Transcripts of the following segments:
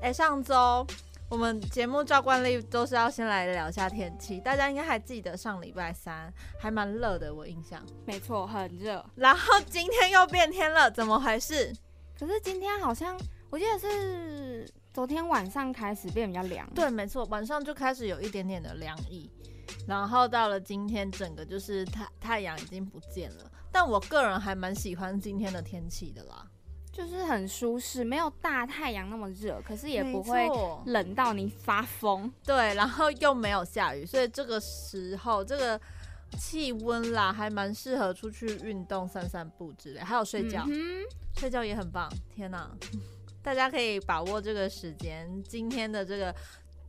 哎，上周我们节目照惯例都是要先来聊一下天气，大家应该还记得上礼拜三还蛮热的，我印象。没错，很热。然后今天又变天了，怎么回事？可是今天好像我记得是昨天晚上开始变比较凉。对，没错，晚上就开始有一点点的凉意。然后到了今天，整个就是太太阳已经不见了。但我个人还蛮喜欢今天的天气的啦，就是很舒适，没有大太阳那么热，可是也不会冷到你发疯。对，然后又没有下雨，所以这个时候这个气温啦，还蛮适合出去运动、散散步之类，还有睡觉，睡觉也很棒。天哪，大家可以把握这个时间，今天的这个。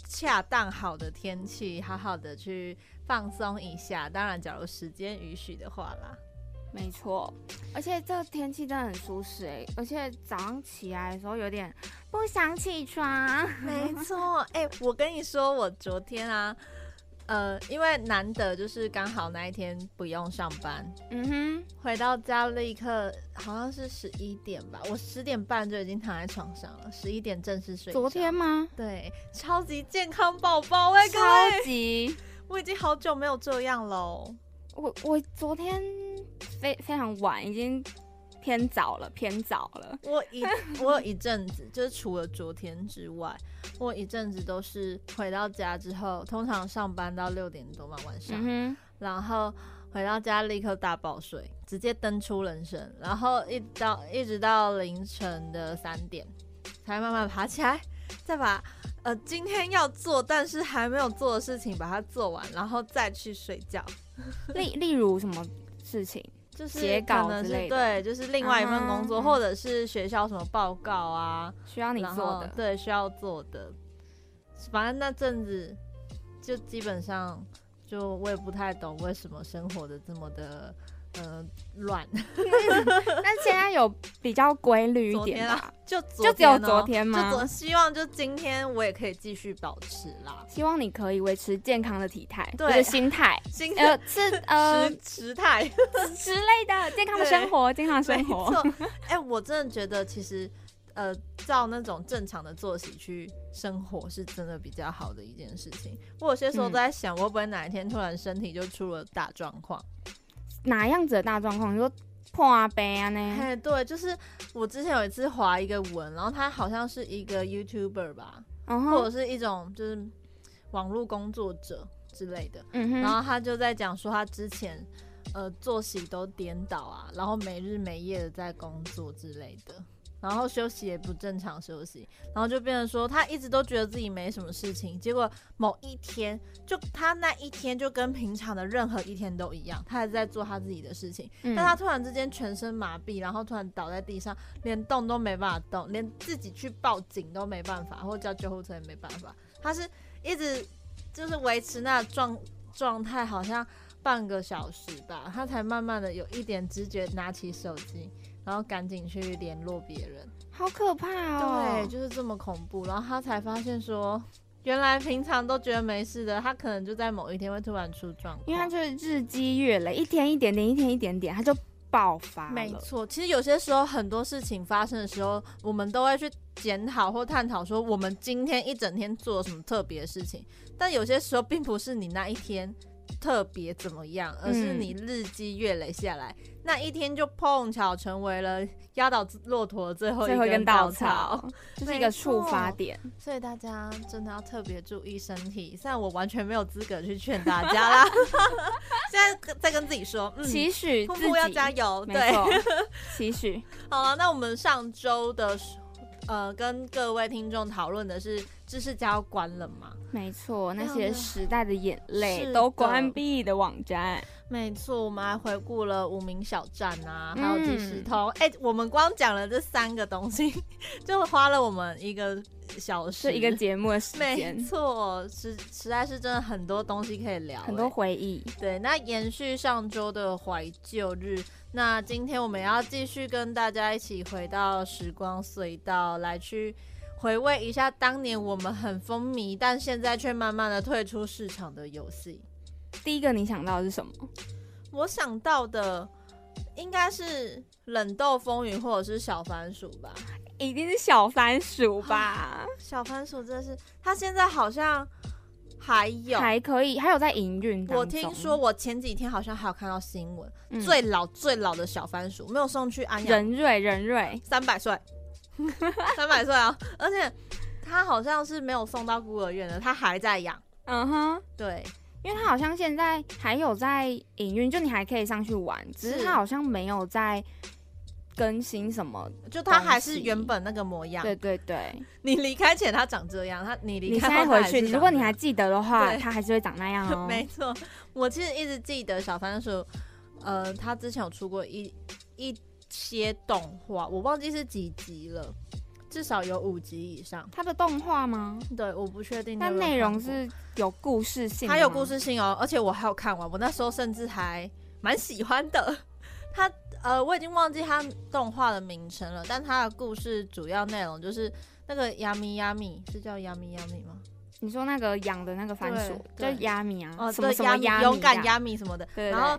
恰当好的天气，好好的去放松一下。当然，假如时间允许的话啦。没错，而且这个天气真的很舒适哎，而且早上起来的时候有点不想起床。没错，哎，我跟你说，我昨天啊。呃，因为难得就是刚好那一天不用上班，嗯哼，回到家立刻好像是十一点吧，我十点半就已经躺在床上了，十一点正式睡。昨天吗？对，超级健康宝宝哎，超级，我已经好久没有这样喽。我我昨天非非常晚，已经。偏早了，偏早了。我一我有一阵子，就是除了昨天之外，我一阵子都是回到家之后，通常上班到六点多嘛晚上，然后回到家立刻大爆睡，直接登出人生，然后一到一直到凌晨的三点，才慢慢爬起来，再把呃今天要做但是还没有做的事情把它做完，然后再去睡觉。例例如什么事情？就是可能是对，就是另外一份工作，或者是学校什么报告啊，需要你做的，对，需要做的。反正那阵子就基本上，就我也不太懂为什么生活的这么的。呃，乱，但现在有比较规律一点啦，就就只有昨天吗？就希望就今天我也可以继续保持啦，希望你可以维持健康的体态，对，心态，心呃是呃时态。之类的健康的生活，健康生活。哎，我真的觉得其实呃，照那种正常的作息去生活，是真的比较好的一件事情。我有些时候都在想，我会不会哪一天突然身体就出了大状况？哪样子的大状况？你说破啊杯啊呢？哎，对，就是我之前有一次划一个文，然后他好像是一个 YouTuber 吧，或者是一种就是网络工作者之类的，然后他就在讲说他之前呃作息都颠倒啊，然后没日没夜的在工作之类的。然后休息也不正常休息，然后就变成说他一直都觉得自己没什么事情，结果某一天就他那一天就跟平常的任何一天都一样，他还在做他自己的事情，但他突然之间全身麻痹，然后突然倒在地上，连动都没办法动，连自己去报警都没办法，或叫救护车也没办法，他是一直就是维持那状状态，好像半个小时吧，他才慢慢的有一点知觉，拿起手机。然后赶紧去联络别人，好可怕哦！对，就是这么恐怖。然后他才发现说，原来平常都觉得没事的，他可能就在某一天会突然出状况，因为他就是日积月累，一天一点点，一天一点点，他就爆发没错，其实有些时候很多事情发生的时候，我们都会去检讨或探讨说，我们今天一整天做了什么特别的事情。但有些时候并不是你那一天。特别怎么样？而是你日积月累下来，那一天就碰巧成为了压倒骆驼的最后一根稻草，就是一个触发点。所以大家真的要特别注意身体。虽然我完全没有资格去劝大家啦，现在在跟自己说，期许自己要加油。对，期许。好了，那我们上周的呃，跟各位听众讨论的是知识家要关了嘛？没错，那些时代的眼泪都关闭的网站。没错，我们还回顾了无名小站啊，还有即时通。哎，我们光讲了这三个东西，就花了我们一个小时，一个节目的时间。没错，实实在是真的很多东西可以聊，很多回忆。对，那延续上周的怀旧日，那今天我们要继续跟大家一起回到时光隧道，来去回味一下当年我们很风靡，但现在却慢慢的退出市场的游戏。第一个你想到的是什么？我想到的应该是冷斗风云或者是小番薯吧，一定是小番薯吧？小番薯真的是，它现在好像还有还可以，还有在营运。我听说我前几天好像还有看到新闻，最老最老的小番薯没有送去安仁瑞，仁瑞三百岁，三百岁啊！而且他好像是没有送到孤儿院的，他还在养。嗯哼，对。因为他好像现在还有在营运，就你还可以上去玩，只是他好像没有在更新什么，就它还是原本那个模样。对对对，你离开前它长这样，它你离开回去，如果你还记得的话，它还是会长那样哦。没错，我其实一直记得小番薯，呃，他之前有出过一一些动画，我忘记是几集了。至少有五集以上，它的动画吗？对，我不确定。但内容是有故事性，它有故事性哦，而且我还有看完，我那时候甚至还蛮喜欢的。它呃，我已经忘记他动画的名称了，但他的故事主要内容就是那个亚米亚米是叫亚米亚米吗？你说那个养的那个番薯叫亚米啊？哦，什么什么勇敢亚米什么的。然后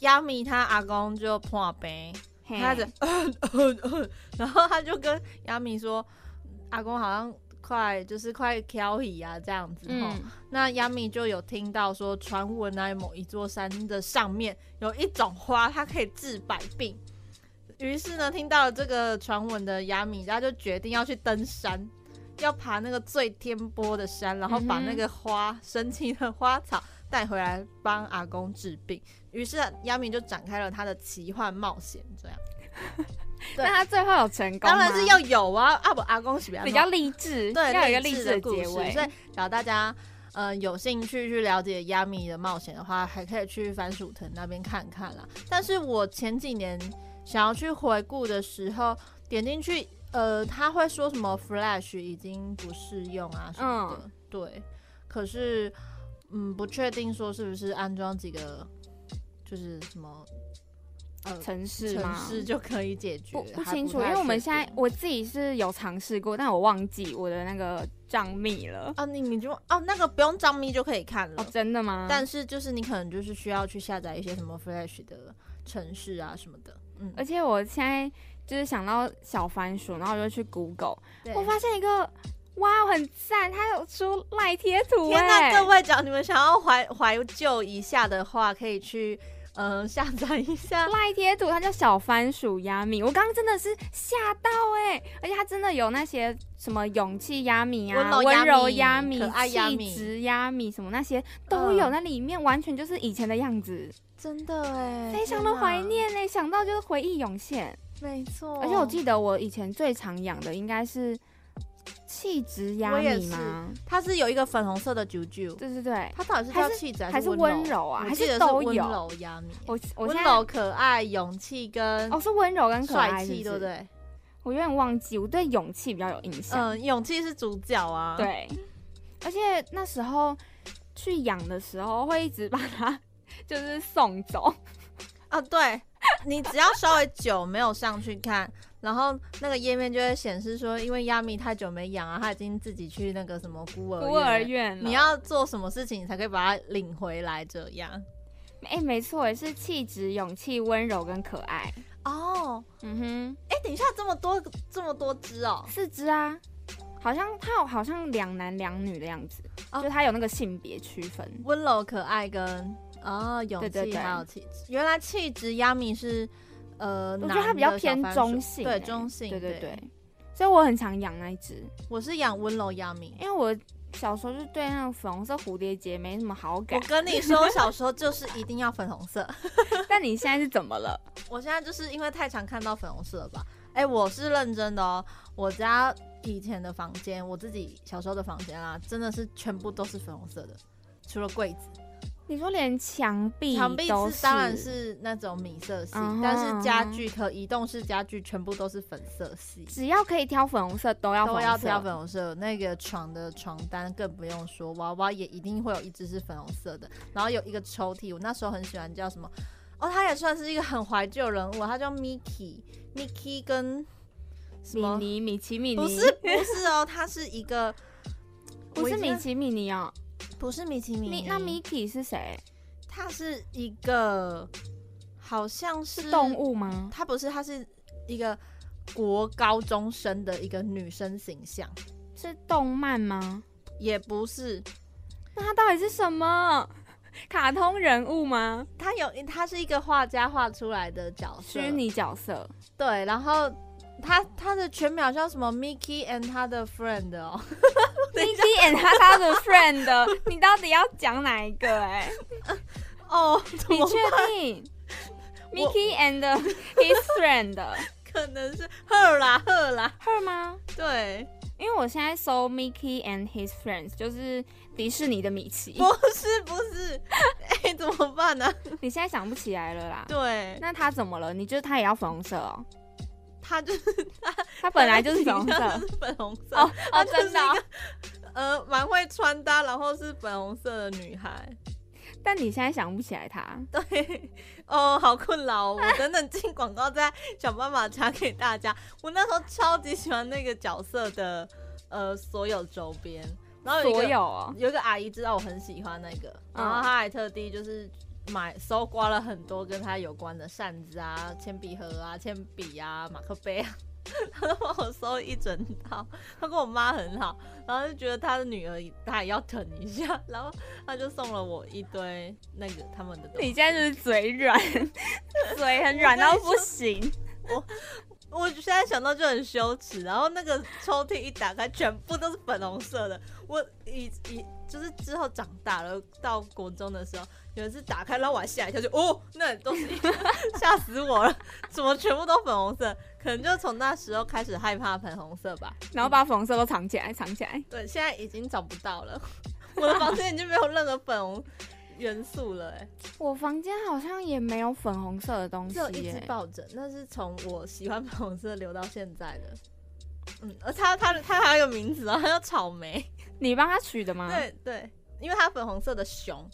亚米他阿公就破病。他的，然后他就跟亚米说：“阿公好像快就是快挑起啊，这样子哈。”那亚米就有听到说传闻啊，某一座山的上面有一种花，它可以治百病。于是呢，听到了这个传闻的亚米，他就决定要去登山，要爬那个最天坡的山，然后把那个花神奇的花草带回来帮阿公治病。于是亚米就展开了他的奇幻冒险，这样。那他最后有成功当然是要有啊！阿不阿公是比较励志，对，要有一个励志的结尾。所以，假如大家呃有兴趣去了解亚米的冒险的话，还可以去番薯藤那边看看啦。但是我前几年想要去回顾的时候，点进去，呃，他会说什么 Flash 已经不适用啊什么的，对。可是，嗯，不确定说是不是安装几个。就是什么呃城市城市就可以解决？不不清楚，因为我们现在我自己是有尝试过，但我忘记我的那个账密了啊。你你就哦，那个不用账密就可以看了，哦真的吗？但是就是你可能就是需要去下载一些什么 Flash 的城市啊什么的。嗯，而且我现在就是想到小番薯，然后我就去 Google，我发现一个。哇，很赞！他有出赖贴图天哪，各位讲，你们想要怀怀旧一下的话，可以去嗯下载一下赖贴图。它叫小番薯压米，我刚刚真的是吓到哎！而且它真的有那些什么勇气压米啊、温柔压米、气质压米什么那些都有，那里面完全就是以前的样子，真的哎，非常的怀念哎，想到就是回忆涌现。没错，而且我记得我以前最常养的应该是。气质压米吗？它是有一个粉红色的啾啾，对对对，它到底是叫气质还是温柔啊？还是都有？温柔压米，我我温柔可爱、勇气跟哦是温柔跟帅气，对不对？我有点忘记，我对勇气比较有印象。嗯，勇气是主角啊。对，而且那时候去养的时候，会一直把它就是送走。啊，对你只要稍微久没有上去看。然后那个页面就会显示说，因为亚米太久没养啊，他已经自己去那个什么孤儿孤儿院。你要做什么事情，你才可以把它领回来？这样？哎，没错，是气质、勇气、温柔跟可爱。哦，嗯哼。哎，等一下，这么多这么多只哦，四只啊，好像它有好像两男两女的样子，哦就它有那个性别区分，温柔、可爱跟哦勇气还有气质。原来气质亚米是。呃，我觉得它比较偏中性，对中性，对对对，所以我很常养那一只。我是养温柔亚米，因为我小时候就对那种粉红色蝴蝶结没什么好感。我跟你说，我小时候就是一定要粉红色。但你现在是怎么了？我现在就是因为太常看到粉红色了吧。哎，我是认真的哦，我家以前的房间，我自己小时候的房间啊，真的是全部都是粉红色的，除了柜子。你说连墙壁墙壁是当然是那种米色系，但是家具和移动式家具全部都是粉色系。只要可以挑粉红色，都要都要挑粉红色。那个床的床单更不用说，娃娃也一定会有一只是粉红色的。然后有一个抽屉，我那时候很喜欢叫什么？哦，他也算是一个很怀旧人物，他叫 Mickey，Mickey 跟米妮、米奇、米妮，不是不是哦，他是一个 不是米奇、米妮哦。不是米奇米，那 Mickey 是谁？他是一个，好像是动物吗？他不是，他是一个国高中生的一个女生形象，是动漫吗？也不是，那他到底是什么？卡通人物吗？他有，他是一个画家画出来的角色，虚拟角色。对，然后。他他的全名叫什么？Mickey and 他的 friend 哦，Mickey and 他他的 friend，你到底要讲哪一个？哎，哦，你确定？Mickey and his friend，可能是 her 啦，her 啦，her 吗？对，因为我现在搜 Mickey and his friends，就是迪士尼的米奇。不 是不是，哎，怎么办呢？你现在想不起来了啦？对，那他怎么了？你觉得他也要粉红色哦？他就是她，她本来就是粉红色，粉红色哦哦，真的，呃，蛮会穿搭，然后是粉红色的女孩。但你现在想不起来他？对，哦，好困扰，我等等进广告再想办法查给大家。我那时候超级喜欢那个角色的呃所有周边，然后所有有一个阿姨知道我很喜欢那个，然后她还特地就是。买搜刮了很多跟他有关的扇子啊、铅笔盒啊、铅笔啊、马克杯啊，他都帮我搜一整套。他跟我妈很好，然后就觉得他的女儿他也要疼一下，然后他就送了我一堆那个他们的。你现在就是嘴软，嘴很软到不行。我我现在想到就很羞耻。然后那个抽屉一打开，全部都是粉红色的。我以以就是之后长大了，到国中的时候。有一次打开，然后我还吓一跳，就哦，那东西 吓死我了！怎么全部都粉红色？可能就从那时候开始害怕粉红色吧。然后把粉红色都藏起来，藏起来。对，现在已经找不到了。我的房间已经没有任何粉红元素了。哎，我房间好像也没有粉红色的东西。只有一只抱枕，那是从我喜欢粉红色留到现在的。嗯，而它它它还有个名字啊，它叫草莓。你帮他取的吗？对对，因为它粉红色的熊。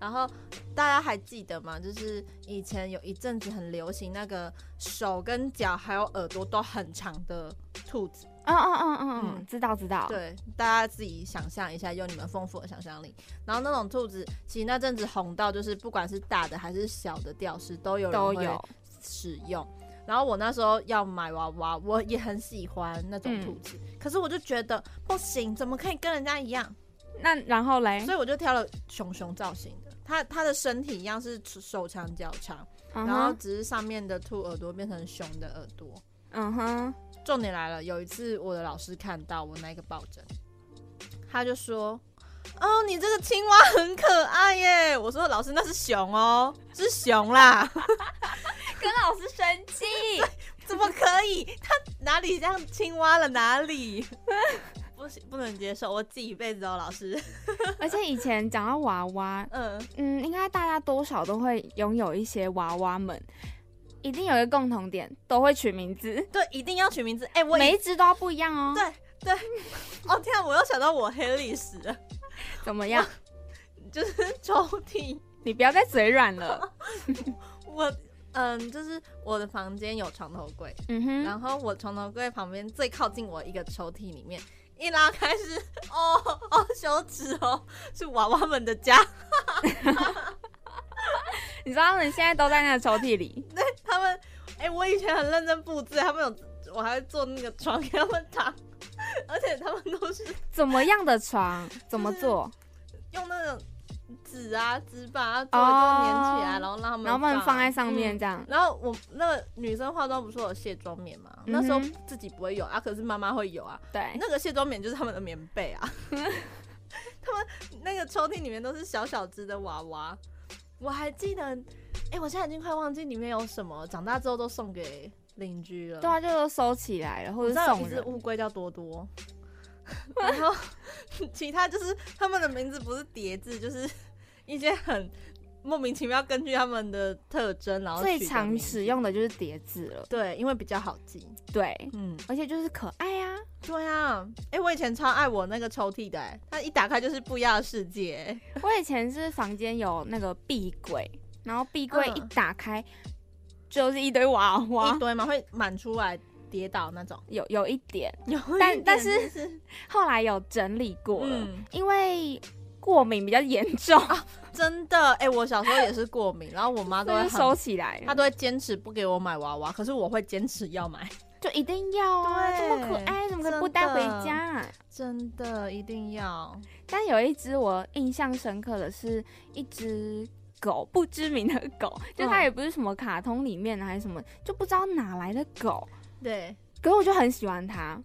然后大家还记得吗？就是以前有一阵子很流行那个手跟脚还有耳朵都很长的兔子。嗯嗯嗯嗯嗯，知道知道。对，大家自己想象一下，用你们丰富的想象力。然后那种兔子，其实那阵子红到就是不管是大的还是小的吊饰都有都有使用。然后我那时候要买娃娃，我也很喜欢那种兔子，可是我就觉得不行，怎么可以跟人家一样？那然后嘞？所以我就挑了熊熊造型的。它它的身体一样是手长脚长，然后只是上面的兔耳朵变成熊的耳朵。嗯哼，重点来了，有一次我的老师看到我那个抱枕，他就说：“哦，你这个青蛙很可爱耶。”我说：“老师，那是熊哦，是熊啦。” 跟老师生气？怎么可以？他哪里像青蛙了？哪里？不行，不能接受，我记一辈子哦，老师。而且以前讲到娃娃，嗯嗯，应该大家多少都会拥有一些娃娃们，一定有一个共同点，都会取名字。对，一定要取名字。哎，我每一只都要不一样哦。对对。哦天啊，我又想到我黑历史了。怎么样？就是抽屉，你不要再嘴软了。我嗯，就是我的房间有床头柜，嗯哼，然后我床头柜旁边最靠近我一个抽屉里面。一拉开是哦哦羞耻哦，是娃娃们的家。你知道他们现在都在那个抽屉里。对他们，哎，我以前很认真布置，他们有，我还会做那个床给他们躺，而且他们都是怎么样的床？怎么做？用那种。纸啊，纸板啊，做一做粘起来，然后让他们，然后把它放在上面这样。然后我那个女生化妆不是有卸妆棉吗？那时候自己不会有啊，可是妈妈会有啊。对，那个卸妆棉就是他们的棉被啊。他们那个抽屉里面都是小小只的娃娃，我还记得，哎，我现在已经快忘记里面有什么，长大之后都送给邻居了。对啊，就收起来了，或者送人。乌龟叫多多，然后其他就是他们的名字不是叠字，就是一些很莫名其妙，根据他们的特征，然后最常使用的就是叠字了。对，因为比较好记。对，嗯，而且就是可爱啊。对啊，哎，我以前超爱我那个抽屉的，哎，它一打开就是不一样的世界。我以前是房间有那个壁柜，然后壁柜一打开就是一堆娃娃，一堆嘛，会满出来跌倒那种。有有一点，有，但但是后来有整理过了，因为过敏比较严重啊，真的。哎，我小时候也是过敏，然后我妈都会收起来，她都会坚持不给我买娃娃，可是我会坚持要买。就一定要啊！这么可爱，怎么可以不带回家？真的一定要。但有一只我印象深刻的是一只狗，不知名的狗，就它也不是什么卡通里面的还是什么，就不知道哪来的狗。对，可是我就很喜欢它，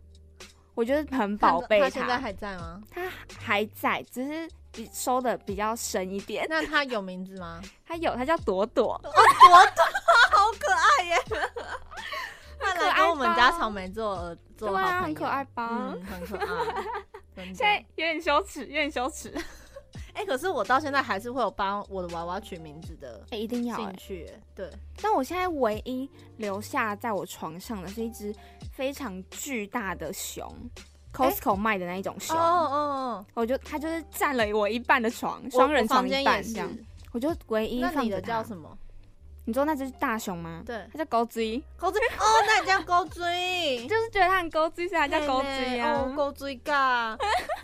我觉得很宝贝。它现在还在吗？它还在，只是比收的比较深一点。那它有名字吗？它有，它叫朵朵。朵朵，好可爱耶！看来跟我们家草莓做做好朋友，很可爱吧？很可爱。现在有点羞耻，有点羞耻。哎，可是我到现在还是会有帮我的娃娃取名字的，哎一定要兴趣。对，但我现在唯一留下在我床上的是一只非常巨大的熊，Costco 卖的那一种熊。哦哦，我就它就是占了我一半的床，双人床一半这样。我就唯一放的叫什么？你知道那只大熊吗？对，它叫高追。高追哦，那也叫高追，就是觉得它很高追，所以叫高追啊。高追噶。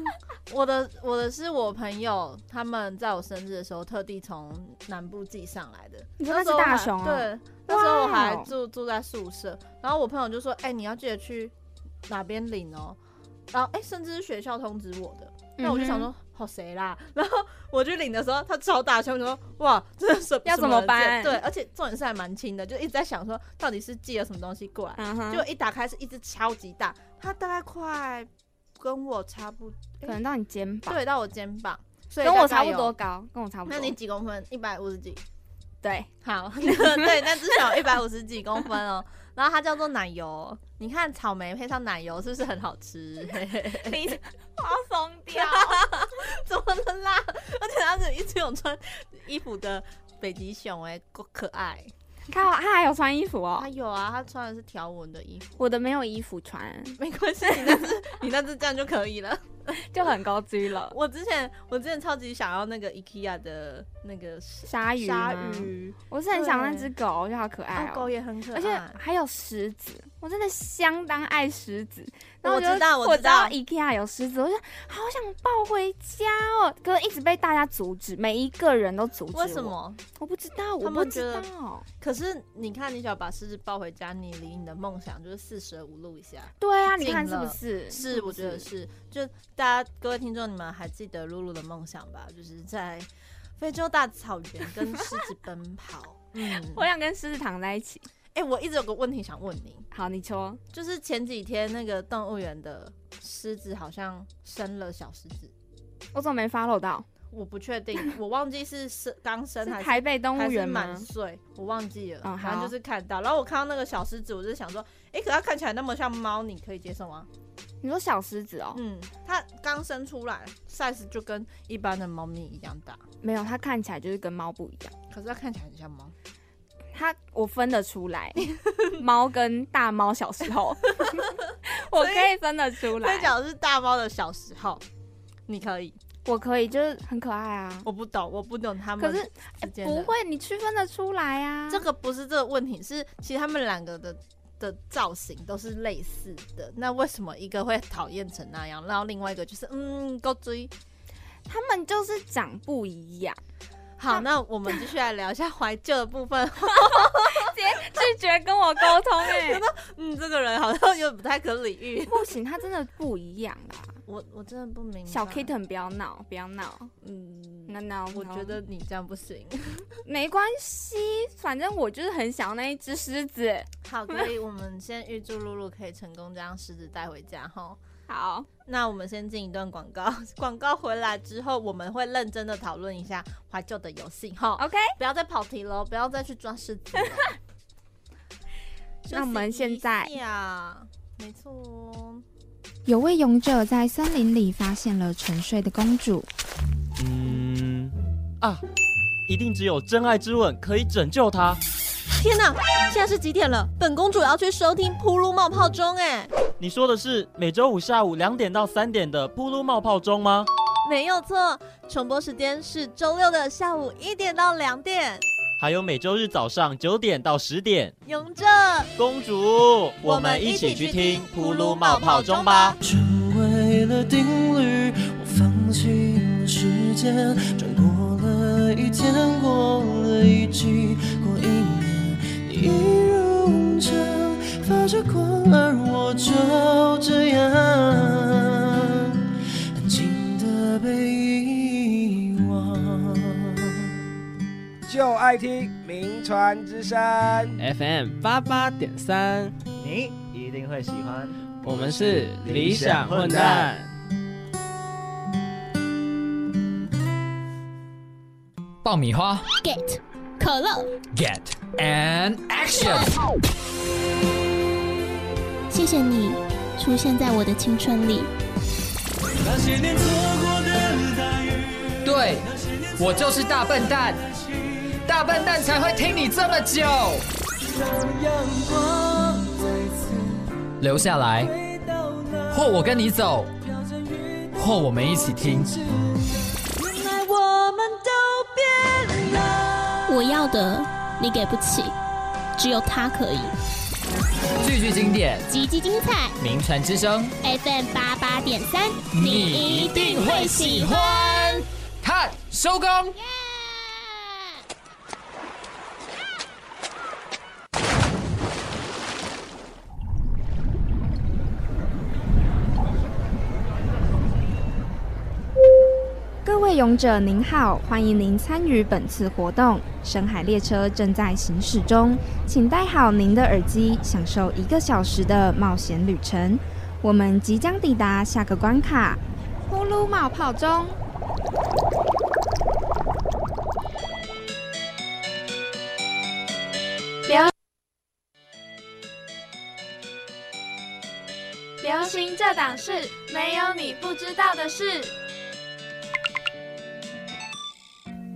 我的我的是我朋友，他们在我生日的时候特地从南部寄上来的。你说那是大熊啊？对，那时候我还住住在宿舍，然后我朋友就说：“哎，你要记得去哪边领哦。”然后哎，甚至是学校通知我的。那我就想说，好谁啦？然后我去领的时候，他超大声说：“ 哇，这是要怎么办？”对，而且重点是还蛮轻的，就一直在想说，到底是寄了什么东西过来。就一打开是一只超级大，它大概快跟我差不，可能到你肩膀。对，到我肩膀，所以跟我差不多高，跟我差不多。那你几公分？一百五十几。对，好，对，那至少一百五十几公分哦。然后它叫做奶油，你看草莓配上奶油是不是很好吃？你要疯掉，怎么了啦？而且它是一直有穿衣服的北极熊，哎，够可爱。看，他还有穿衣服哦。他有啊，他穿的是条纹的衣服。我的没有衣服穿，没关系，你那只 你那只这样就可以了，就很高级了。我之前我之前超级想要那个 IKEA 的那个鲨鱼，鲨鱼，我是很想那只狗，我觉得好可爱哦，狗也很可爱，而且还有狮子，我真的相当爱狮子。我知道，我知道，IKEA 有狮子，我就好想抱回家哦。可是一直被大家阻止，每一个人都阻止。为什么？我不知道，我不知道。可是你看，你想把狮子抱回家，你离你的梦想就是四舍五入一下。对啊，你看是不是？是，我觉得是。就大家各位听众，你们还记得露露的梦想吧？就是在非洲大草原跟狮子奔跑。嗯，我想跟狮子躺在一起。哎，我一直有个问题想问你。好，你说，就是前几天那个动物园的狮子好像生了小狮子，我怎么没 follow 到？我不确定，我忘记是生刚生还是台北动物园满岁，我忘记了。嗯，反正就是看到，然后我看到那个小狮子，我就想说，哎，可它看起来那么像猫，你可以接受吗？你说小狮子哦？嗯，它刚生出来，size 就跟一般的猫咪一样大。没有，它看起来就是跟猫不一样，可是它看起来很像猫。它我分得出来，猫跟大猫小时候，我可以分得出来。以讲是大猫的小时候，你可以，我可以，就是很可爱啊。我不懂，我不懂他们。可是不会，你区分得出来啊。这个不是这个问题，是其实他们两个的的造型都是类似的。那为什么一个会讨厌成那样，然后另外一个就是嗯够追？他们就是长不一样。好，那我们继续来聊一下怀旧的部分。直接拒绝跟我沟通，哎，觉得嗯，这个人好像有点不太可理喻。不行，他真的不一样啦。我我真的不明白。小 kitten 不要闹，不要闹。嗯，那闹，我觉得你这样不行。没关系，反正我就是很想要那一只狮子。好，可以，我们先预祝露露可以成功将狮子带回家哈。好，那我们先进一段广告。广告回来之后，我们会认真的讨论一下怀旧的游戏哈。OK，不要再跑题了，不要再去抓狮子。那我们现在呀，没错。有位勇者在森林里发现了沉睡的公主。嗯啊，一定只有真爱之吻可以拯救她。天哪，现在是几点了？本公主要去收听《噗噜冒泡钟》哎。你说的是每周五下午两点到三点的《噗噜冒泡钟》吗？没有错，重播时间是周六的下午一点到两点，还有每周日早上九点到十点。勇者公主，我们一起去听《噗噜冒泡钟》吧。成为了定律，我放弃了时间，转过了一天，过了一季，过一年，你一如常发着光，而我就这样。被就爱听名传之声 FM 八八点三，你一定会喜欢。我们是理想混蛋。爆米花，Get 可乐，Get and Action。谢谢你出现在我的青春里。那些年错过对，我就是大笨蛋，大笨蛋才会听你这么久。留下来，或我跟你走，或我们一起听。我要的你给不起，只有他可以。句句经典，集集精彩，名传之声 FM 八八点三，你一定会喜欢。看，收工。各位勇者您好，欢迎您参与本次活动。深海列车正在行驶中，请戴好您的耳机，享受一个小时的冒险旅程。我们即将抵达下个关卡——呼噜冒泡中。流流行这档事，没有你不知道的事。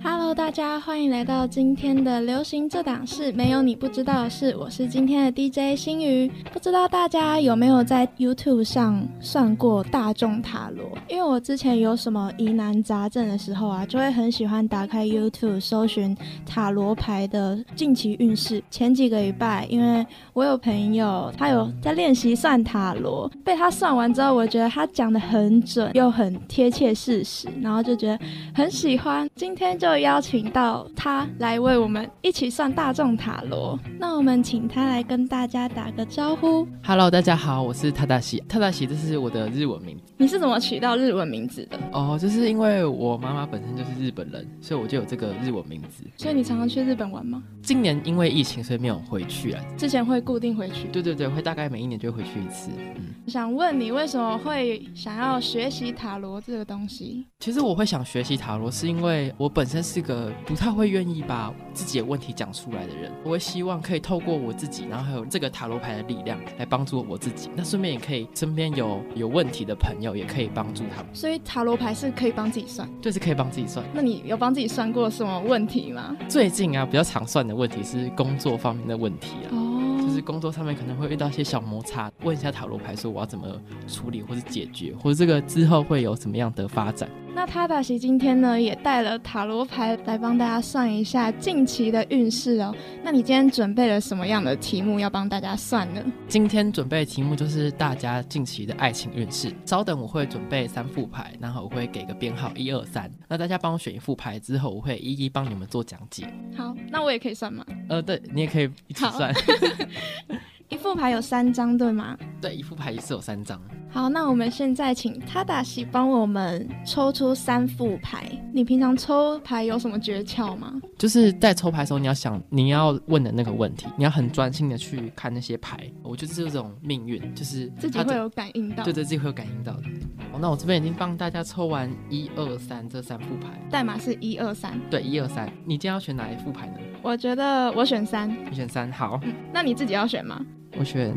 Hello，大家欢迎来到今天的流行这档事，没有你不知道的事。我是今天的 DJ 星宇。不知道大家有没有在 YouTube 上算过大众塔罗？因为我之前有什么疑难杂症的时候啊，就会很喜欢打开 YouTube 搜寻塔罗牌的近期运势。前几个礼拜，因为我有朋友他有在练习算塔罗，被他算完之后，我觉得他讲的很准，又很贴切事实，然后就觉得很喜欢。今天就。邀请到他来为我们一起算大众塔罗，那我们请他来跟大家打个招呼。Hello，大家好，我是塔大喜。塔大喜，这是我的日文名字。你是怎么取到日文名字的？哦，就是因为我妈妈本身就是日本人，所以我就有这个日文名字。所以你常常去日本玩吗？今年因为疫情，所以没有回去啊。之前会固定回去？对对对，会大概每一年就会回去一次。嗯，想问你为什么会想要学习塔罗这个东西？其实我会想学习塔罗，是因为我本身是个不太会愿意把自己的问题讲出来的人。我会希望可以透过我自己，然后还有这个塔罗牌的力量来帮助我自己。那顺便也可以身边有有问题的朋友，也可以帮助他们。所以塔罗牌是可以帮自己算，对是可以帮自己算。那你有帮自己算过什么问题吗？最近啊，比较常算的问题是工作方面的问题啊。哦，就是工作上面可能会遇到一些小摩擦，问一下塔罗牌说我要怎么处理或者解决，或者这个之后会有什么样的发展。那塔达西今天呢，也带了塔罗牌来帮大家算一下近期的运势哦。那你今天准备了什么样的题目要帮大家算呢？今天准备的题目就是大家近期的爱情运势。稍等，我会准备三副牌，然后我会给个编号一二三。那大家帮我选一副牌之后，我会一一帮你们做讲解。好，那我也可以算吗？呃，对你也可以一起算。一副牌有三张，对吗？对，一副牌一次有三张。好，那我们现在请他达西帮我们抽出三副牌。你平常抽牌有什么诀窍吗？就是在抽牌的时候，你要想你要问的那个问题，你要很专心的去看那些牌。我觉得这种命运，就是自己会有感应到，对对，自己会有感应到的。好，那我这边已经帮大家抽完一二三这三副牌，代码是一二三。对，一二三。你今天要选哪一副牌呢？我觉得我选三。你选三，好。那你自己要选吗？我选。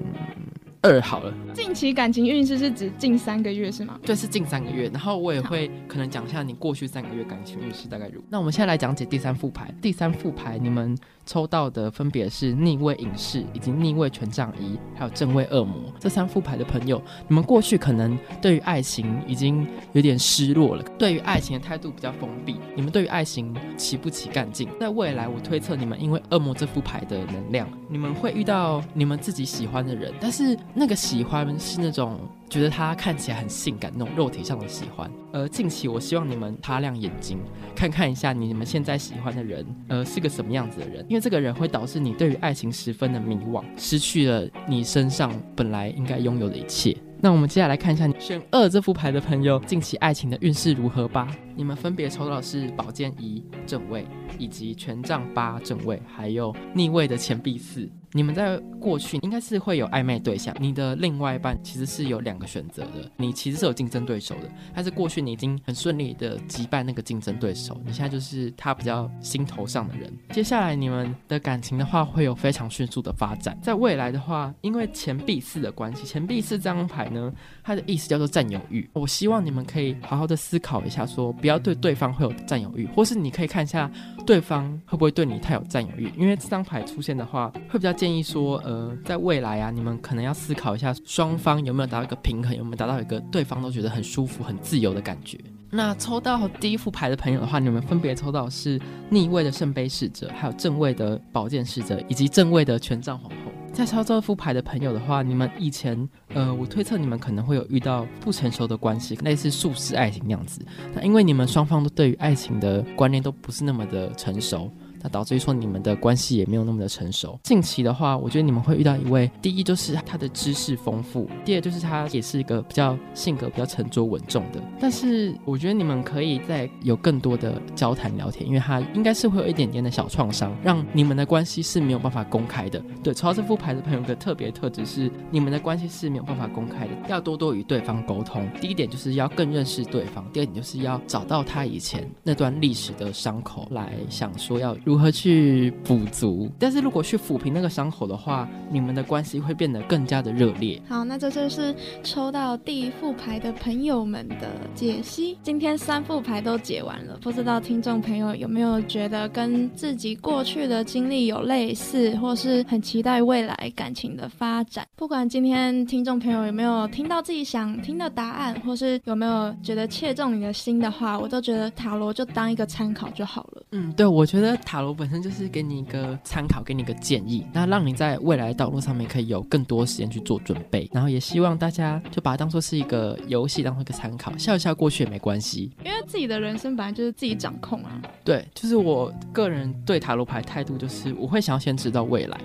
二好了，近期感情运势是指近三个月是吗？对，是近三个月。然后我也会可能讲一下你过去三个月感情运势大概如。那我们现在来讲解第三副牌。第三副牌你们抽到的分别是逆位隐士，以及逆位权杖一，还有正位恶魔。这三副牌的朋友，你们过去可能对于爱情已经有点失落了，对于爱情的态度比较封闭。你们对于爱情起不起干劲。在未来，我推测你们因为恶魔这副牌的能量，你们会遇到你们自己喜欢的人，但是。那个喜欢是那种觉得他看起来很性感那种肉体上的喜欢。呃，近期我希望你们擦亮眼睛，看看一下你们现在喜欢的人，呃，是个什么样子的人。因为这个人会导致你对于爱情十分的迷惘，失去了你身上本来应该拥有的一切。那我们接下来看一下选二这副牌的朋友近期爱情的运势如何吧。你们分别抽到的是宝剑一正位，以及权杖八正位，还有逆位的钱币四。你们在过去应该是会有暧昧对象，你的另外一半其实是有两个选择的，你其实是有竞争对手的，但是过去你已经很顺利的击败那个竞争对手，你现在就是他比较心头上的人。接下来你们的感情的话会有非常迅速的发展，在未来的话，因为钱币四的关系，钱币四这张牌呢，它的意思叫做占有欲。我希望你们可以好好的思考一下，说不要对对方会有占有欲，或是你可以看一下对方会不会对你太有占有欲，因为这张牌出现的话，会比较建议说，呃，在未来啊，你们可能要思考一下双方有没有达到一个平衡，有没有达到一个对方都觉得很舒服、很自由的感觉。那抽到第一副牌的朋友的话，你们分别抽到是逆位的圣杯侍者，还有正位的宝剑侍者，以及正位的权杖皇后。在抽这副牌的朋友的话，你们以前，呃，我推测你们可能会有遇到不成熟的关系，类似素食爱情那样子。那因为你们双方都对于爱情的观念都不是那么的成熟。那导致于说你们的关系也没有那么的成熟。近期的话，我觉得你们会遇到一位，第一就是他的知识丰富，第二就是他也是一个比较性格比较沉着稳重的。但是我觉得你们可以再有更多的交谈聊天，因为他应该是会有一点点的小创伤，让你们的关系是没有办法公开的。对，抽到这副牌的朋友的特别特质是，你们的关系是没有办法公开的，要多多与对方沟通。第一点就是要更认识对方，第二点就是要找到他以前那段历史的伤口来想说要如。何去补足？但是如果去抚平那个伤口的话，你们的关系会变得更加的热烈。好，那这就是抽到第一副牌的朋友们的解析。今天三副牌都解完了，不知道听众朋友有没有觉得跟自己过去的经历有类似，或是很期待未来感情的发展？不管今天听众朋友有没有听到自己想听的答案，或是有没有觉得切中你的心的话，我都觉得塔罗就当一个参考就好了。嗯，对，我觉得塔罗。本身就是给你一个参考，给你一个建议，那让你在未来的道路上面可以有更多时间去做准备。然后也希望大家就把它当做是一个游戏，当做一个参考，笑一笑过去也没关系。因为自己的人生本来就是自己掌控啊。对，就是我个人对塔罗牌态度就是，我会想要先知道未来，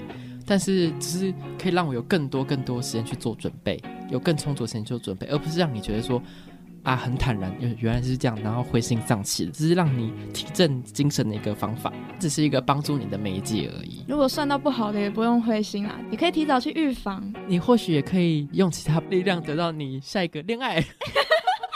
但是只是可以让我有更多更多时间去做准备，有更充足的时间做准备，而不是让你觉得说。啊，很坦然，原原来是这样，然后灰心丧气的，只是让你提振精神的一个方法，只是一个帮助你的媒介而已。如果算到不好的，也不用灰心啦，你可以提早去预防。你或许也可以用其他力量得到你下一个恋爱。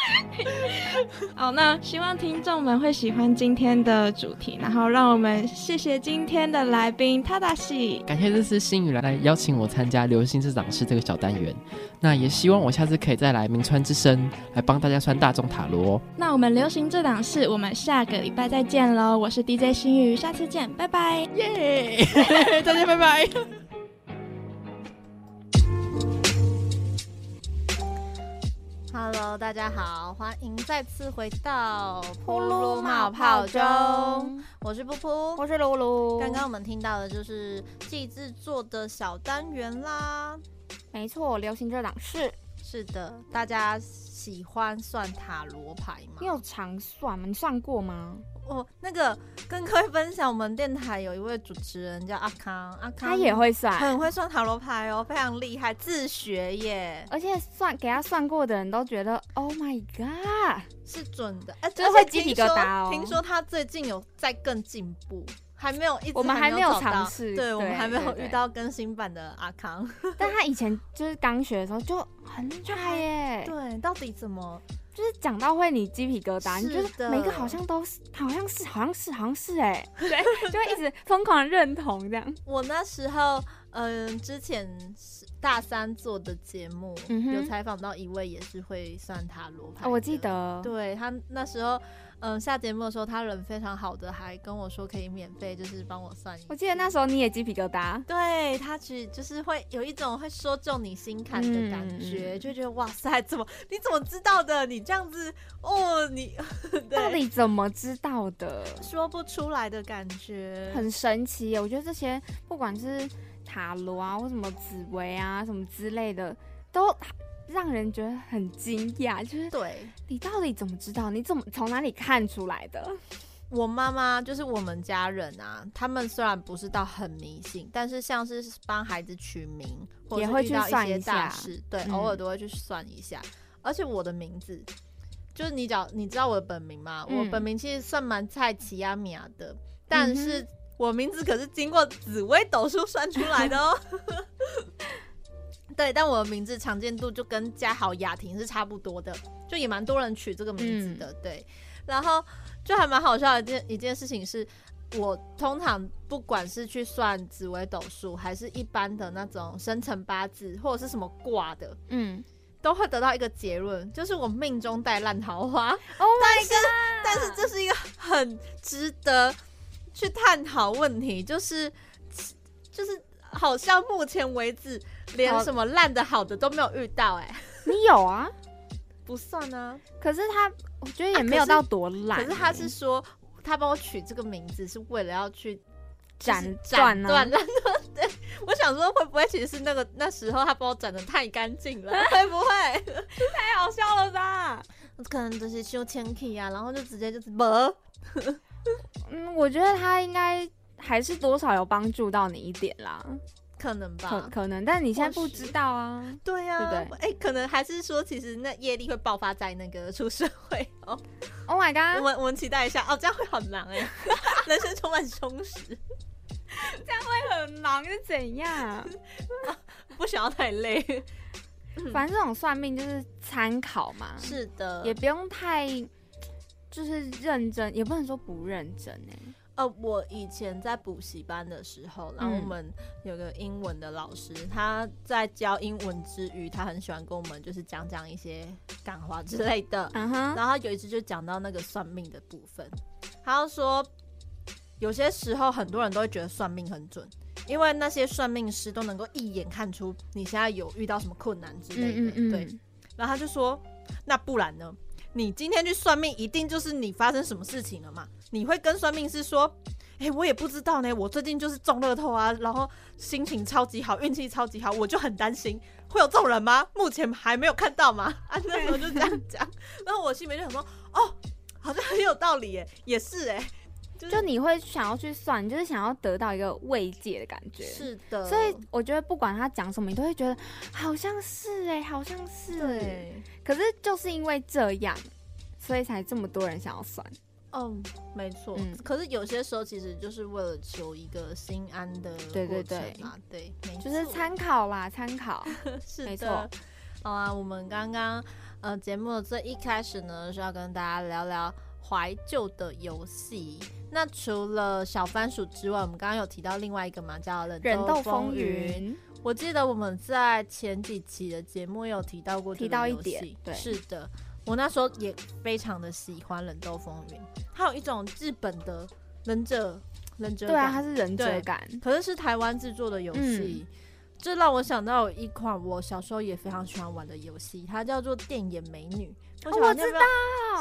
好，那希望听众们会喜欢今天的主题，然后让我们谢谢今天的来宾塔达西，感谢这次新宇来来邀请我参加流行之长室这个小单元，那也希望我下次可以再来名川之声来帮大家算大众塔罗。那我们流行这档事，我们下个礼拜再见喽！我是 DJ 新宇，下次见，拜拜，耶，大家，拜拜。Hello，大家好，欢迎再次回到噗噜冒泡中。我是噗噗，我是噜噜。刚刚我们听到的就是季制作的小单元啦。没错，流行这档是。是的，大家喜欢算塔罗牌吗？你有常算吗？你算过吗？我那个跟各位分享，我们电台有一位主持人叫阿康，阿康他也会算，很会算塔罗牌哦，非常厉害，自学耶。而且算给他算过的人都觉得，Oh my god，是准的，哎，这会鸡皮疙瘩哦。听说他最近有在更进步，还没有，我们还没有尝试，对我们还没有遇到更新版的阿康。但他以前就是刚学的时候就很厉害耶。对，到底怎么？就是讲到会你鸡皮疙瘩，你觉得每个好像都是，好像是，好像是，好像是，哎，对，就会一直疯狂认同这样。我那时候，嗯，之前大三做的节目，有采访到一位也是会算塔罗牌，我记得，对他那时候。嗯，下节目的时候，他人非常好的，还跟我说可以免费，就是帮我算。我记得那时候你也鸡皮疙瘩。对他其实就是会有一种会说中你心坎的感觉，就觉得哇塞，怎么你怎么知道的？你这样子哦，你到底怎么知道的？说不出来的感觉，很神奇。我觉得这些不管是塔罗啊，或什么紫薇啊，什么之类的，都。让人觉得很惊讶，就是对你到底怎么知道？你怎么从哪里看出来的？我妈妈就是我们家人啊，他们虽然不是到很迷信，但是像是帮孩子取名，也会去算一些大事。对，偶尔都会去算一下。而且我的名字，就是你讲，你知道我的本名吗？我本名其实算蛮菜奇亚米亚的，但是我名字可是经过紫薇斗数算出来的哦。对，但我的名字常见度就跟嘉豪、雅婷是差不多的，就也蛮多人取这个名字的。对，然后就还蛮好笑的一件一件事情是，我通常不管是去算紫微斗数，还是一般的那种生辰八字或者是什么卦的，嗯，都会得到一个结论，就是我命中带烂桃花。Oh my god！但是这是一个很值得去探讨问题，就是就是好像目前为止。连什么烂的好的都没有遇到哎，你有啊？不算啊。可是他，我觉得也没有到多烂。可是他是说，他帮我取这个名字是为了要去斩断断烂的。对，我想说会不会其实是那个那时候他帮我斩的太干净了？会不会？太好笑了吧？可能就是修前期啊，然后就直接就是啵。嗯，我觉得他应该还是多少有帮助到你一点啦。可能吧，可可能，但是你现在不知道啊。对呀，对不对？哎，可能还是说，其实那业力会爆发在那个出社会哦。Oh my god！我们我们期待一下哦，这样会很忙哎，人生充满充实。这样会很忙是怎样？不想要太累。反正这种算命就是参考嘛。是的，也不用太就是认真，也不能说不认真哎。呃，我以前在补习班的时候，然后我们有个英文的老师，他在教英文之余，他很喜欢跟我们就是讲讲一些感话之类的。嗯哼。然后他有一次就讲到那个算命的部分，他就说，有些时候很多人都会觉得算命很准，因为那些算命师都能够一眼看出你现在有遇到什么困难之类的。嗯嗯。对。然后他就说，那不然呢？你今天去算命，一定就是你发生什么事情了嘛？你会跟算命师说：“哎，我也不知道呢，我最近就是中乐透啊，然后心情超级好，运气超级好，我就很担心，会有这种人吗？目前还没有看到吗？”啊，那时候就这样讲，然后我心里面就想说：“哦，好像很有道理，耶，也是，哎，就你会想要去算，就是想要得到一个慰藉的感觉。”是的，所以我觉得不管他讲什么，你都会觉得好像是，哎，好像是，对。可是就是因为这样，所以才这么多人想要算。嗯，没错。嗯，可是有些时候其实就是为了求一个心安的对对对嘛，对，就是参考啦，参考 是没错。好啊，我们刚刚呃节目的最一开始呢是要跟大家聊聊怀旧的游戏。那除了小番薯之外，我们刚刚有提到另外一个嘛，叫《忍斗风云》。我记得我们在前几期的节目有提到过，提到一点，对，是的。我那时候也非常的喜欢《忍斗风云》，它有一种日本的忍者忍者，对啊，它是忍者感，可是是台湾制作的游戏，这让我想到一款我小时候也非常喜欢玩的游戏，它叫做《电眼美女》，我知道，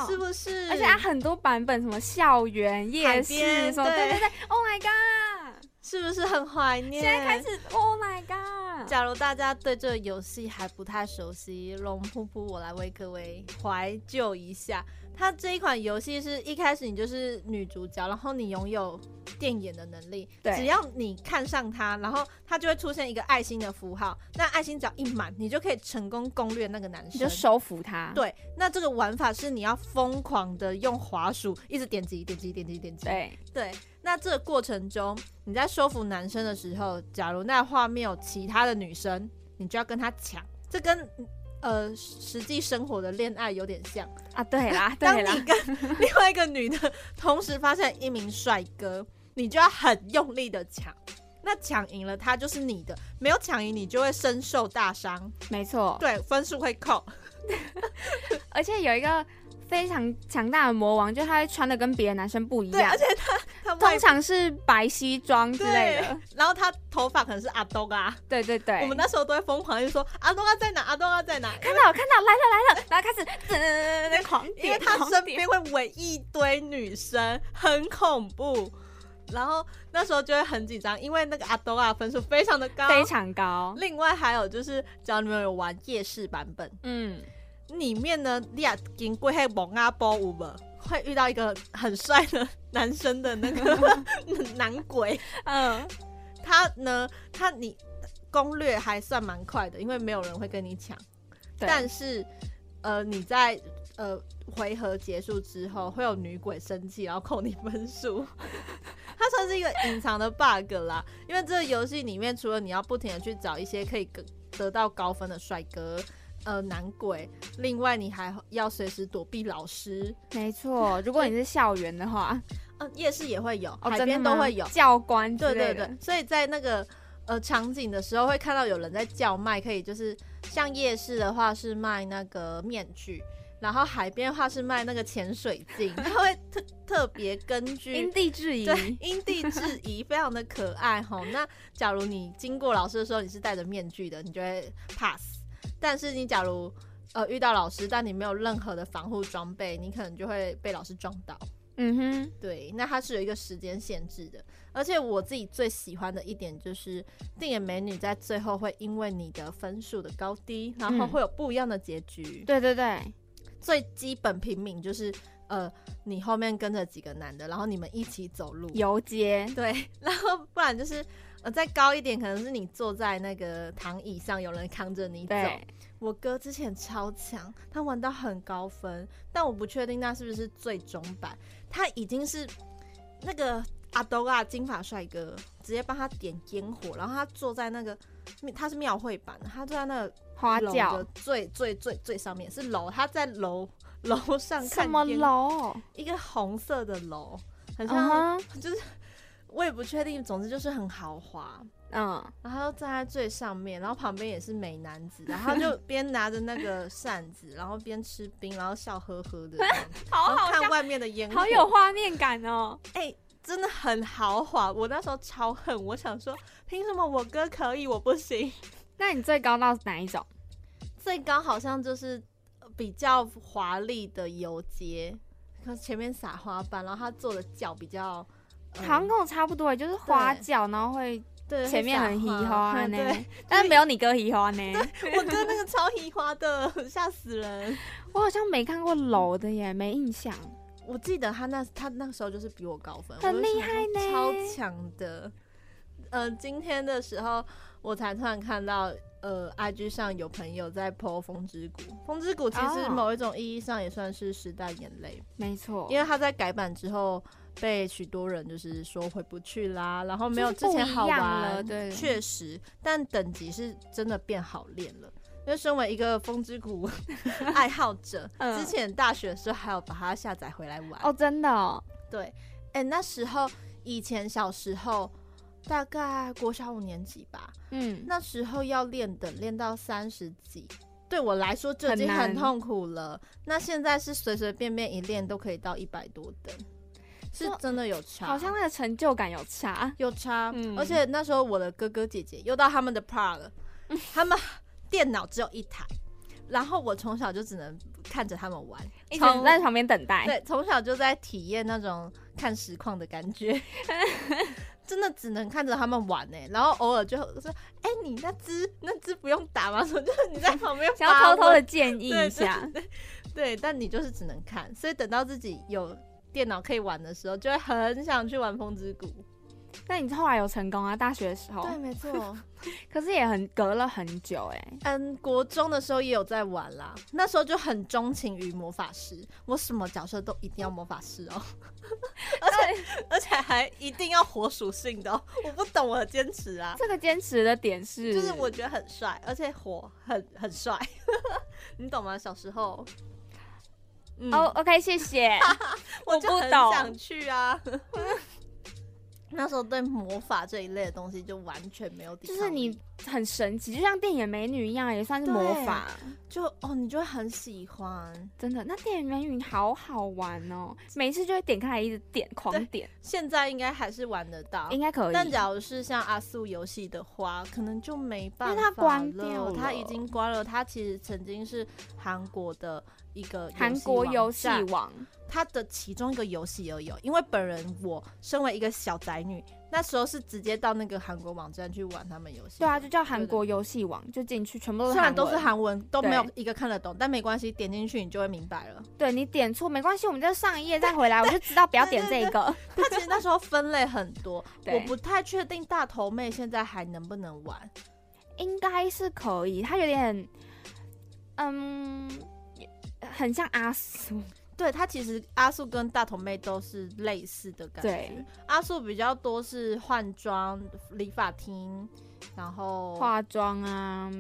是不是？而且它很多版本，什么校园、夜市，什么，对对对，Oh my god，是不是很怀念？现在开始，Oh my god。假如大家对这个游戏还不太熟悉，龙噗噗，我来为各位怀旧一下。它这一款游戏是一开始你就是女主角，然后你拥有。电眼的能力。对，只要你看上它，然后它就会出现一个爱心的符号。那爱心只要一满，你就可以成功攻略那个男生，就收服他。对，那这个玩法是你要疯狂的用滑鼠一直点击、点击、点击、点击。对对，那这个过程中，你在收服男生的时候，假如那画面有其他的女生，你就要跟他抢。这跟呃，实际生活的恋爱有点像。啊，对啦，当你跟 另外一个女的同时发现一名帅哥，你就要很用力的抢，那抢赢了他就是你的，没有抢赢你就会身受大伤，没错，对，分数会扣，而且有一个。非常强大的魔王，就他会穿的跟别的男生不一样，而且他他通常是白西装之类的，然后他头发可能是阿东啊，对对对，我们那时候都会疯狂就说阿东啊在哪，阿东啊在哪，看到看到来了来了，然后开始噔狂点，因为他身边会围一堆女生，很恐怖，然后那时候就会很紧张，因为那个阿东啊分数非常的高，非常高，另外还有就是，只要你们有玩夜市版本，嗯。里面呢，你也经过黑蒙阿波舞吧，会遇到一个很帅的男生的那个 男鬼。嗯，他呢，他你攻略还算蛮快的，因为没有人会跟你抢。但是，呃，你在呃回合结束之后，会有女鬼生气，然后扣你分数。它算是一个隐藏的 bug 啦，因为这个游戏里面，除了你要不停的去找一些可以得得到高分的帅哥。呃，男鬼。另外，你还要随时躲避老师。没错，如果你是校园的话，嗯，夜市也会有，海边都会有教官。对对对，所以在那个呃场景的时候，会看到有人在叫卖，可以就是像夜市的话是卖那个面具，然后海边的话是卖那个潜水镜，他会特特别根据因地制宜，对，因地制宜，非常的可爱哈。那假如你经过老师的时候，你是戴着面具的，你就会 pass。但是你假如呃遇到老师，但你没有任何的防护装备，你可能就会被老师撞到。嗯哼，对，那它是有一个时间限制的。而且我自己最喜欢的一点就是，定眼美女在最后会因为你的分数的高低，然后会有不一样的结局。对对对，最基本平民就是呃，你后面跟着几个男的，然后你们一起走路游街。对，然后不然就是。呃，再高一点，可能是你坐在那个躺椅上，有人扛着你走。我哥之前超强，他玩到很高分，但我不确定那是不是最终版。他已经是那个阿多啊，金发帅哥，直接帮他点烟火，然后他坐在那个，他是庙会版，他坐在那个花轿最最最最上面，是楼，他在楼楼上看什么楼？一个红色的楼，很像就是。我也不确定，总之就是很豪华，嗯，然后站在最上面，然后旁边也是美男子，然后就边拿着那个扇子，然后边吃冰，然后笑呵呵的，好好看外面的烟火，好有画面感哦，哎，真的很豪华。我那时候超恨，我想说，凭什么我哥可以，我不行？那你最高到哪一种？最高好像就是比较华丽的游街，可前面撒花瓣，然后他坐的脚比较。好像跟我差不多，就是花轿，然后会对前面很嘻花呢，但是没有你哥嘻花呢。我哥那个超喜花的，吓死人。我好像没看过楼的耶，没印象。我记得他那他那个时候就是比我高分，很厉害呢，超强的。嗯，今天的时候我才突然看到，呃，IG 上有朋友在 po《风之谷》，《风之谷》其实某一种意义上也算是时代眼泪，没错，因为他在改版之后。被许多人就是说回不去啦，然后没有之前好玩了，对，确实，但等级是真的变好练了。因为身为一个风之谷 爱好者，之前大学的时候还有把它下载回来玩哦，真的，哦对，哎，那时候以前小时候大概国小五年级吧，嗯，那时候要练等练到三十几，对我来说就已经很痛苦了。那现在是随随便便一练都可以到一百多等。是真的有差，好像那个成就感有差，有差。而且那时候我的哥哥姐姐又到他们的 part 了，他们电脑只有一台，然后我从小就只能看着他们玩，一直在旁边等待。对，从小就在体验那种看实况的感觉，真的只能看着他们玩呢。然后偶尔就说：“哎，你那只那只不用打吗？”说就是你在旁边，想要偷偷的建议一下。对，但你就是只能看，所以等到自己有。电脑可以玩的时候，就会很想去玩《风之谷》。那你后来有成功啊？大学的时候，对，没错。可是也很隔了很久哎。嗯，国中的时候也有在玩啦，那时候就很钟情于魔法师，我什么角色都一定要魔法师哦，而且而且还一定要火属性的，我不懂我的坚持啊。这个坚持的点是，就是我觉得很帅，而且火很很帅，你懂吗？小时候。哦，OK，谢谢。我不懂想去啊。那时候对魔法这一类的东西就完全没有抵抗，就是你很神奇，就像电影美女一样，也算是魔法。就哦，你就会很喜欢，真的。那电影美女好好玩哦，每次就会点开来一直点，狂点。现在应该还是玩得到，应该可以。但假如是像阿素游戏的话，可能就没办法，因为它关掉了，它已经关了。它其实曾经是韩国的。一个韩国游戏王，它的其中一个游戏而已。因为本人我身为一个小宅女，那时候是直接到那个韩国网站去玩他们游戏。对啊，就叫韩国游戏网，就进去，全部都虽然都是韩文，都没有一个看得懂，但没关系，点进去你就会明白了。对你点错没关系，我们就上一页再回来，我就知道不要点这个。它其实那时候分类很多，我不太确定大头妹现在还能不能玩，应该是可以。它有点，嗯。很像阿素，对他其实阿素跟大头妹都是类似的感觉。阿素比较多是换装、理发厅，然后化妆啊，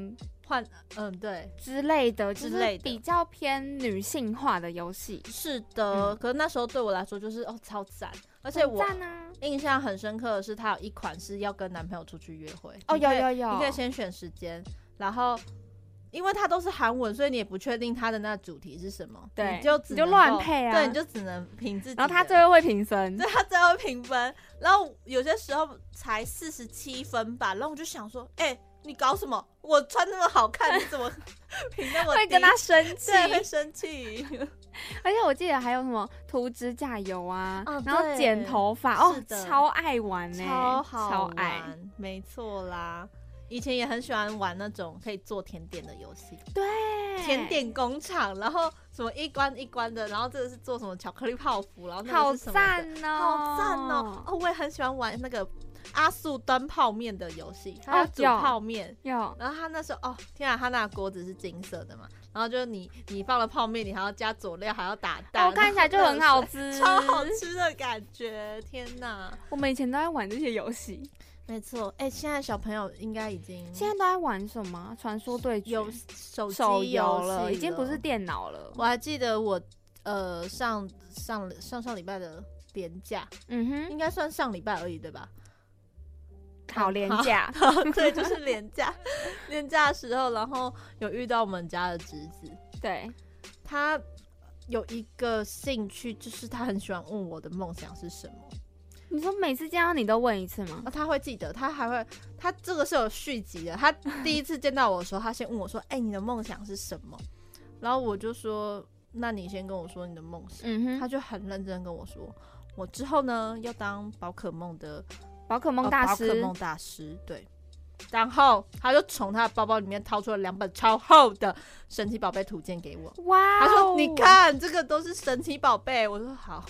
换嗯对之类的，之类的比较偏女性化的游戏。是的，可是那时候对我来说就是哦超赞，而且我印象很深刻的是，它有一款是要跟男朋友出去约会哦，有有有，你可以先选时间，然后。因为它都是韩文，所以你也不确定它的那主题是什么，对，就你就乱配啊，对，你就只能凭自己。然后他最后会评分，对，他最后评分。然后有些时候才四十七分吧，然后我就想说，哎，你搞什么？我穿那么好看，你怎么评那么低？会跟他生气，会生气。而且我记得还有什么涂指甲油啊，然后剪头发，哦，超爱玩呢，超好玩，没错啦。以前也很喜欢玩那种可以做甜点的游戏，对，甜点工厂，然后什么一关一关的，然后这个是做什么巧克力泡芙，然后好赞哦，好赞哦，哦，我也很喜欢玩那个阿素端泡面的游戏，他要煮泡面，有，然后他那时候哦，天啊，他那锅子是金色的嘛，然后就是你你放了泡面，你还要加佐料，还要打蛋，我看起来就很好吃，超好吃的感觉，天哪，我们以前都在玩这些游戏。没错，哎，现在小朋友应该已经现在都在玩什么？传说对决、手机游了，已经不是电脑了。我还记得我呃上上上上礼拜的年假，嗯哼，应该算上礼拜而已，对吧？好廉价，对，就是廉价。廉价的时候，然后有遇到我们家的侄子，对他有一个兴趣，就是他很喜欢问我的梦想是什么。你说每次见到你都问一次吗？他会记得，他还会，他这个是有续集的。他第一次见到我的时候，他先问我说：“哎，你的梦想是什么？”然后我就说：“那你先跟我说你的梦想。”嗯哼，他就很认真跟我说：“我之后呢要当宝可梦的宝可梦大师。”宝可梦大师，对。然后他就从他的包包里面掏出了两本超厚的神奇宝贝图鉴给我。哇！他说：“你看，这个都是神奇宝贝。”我说：“好。”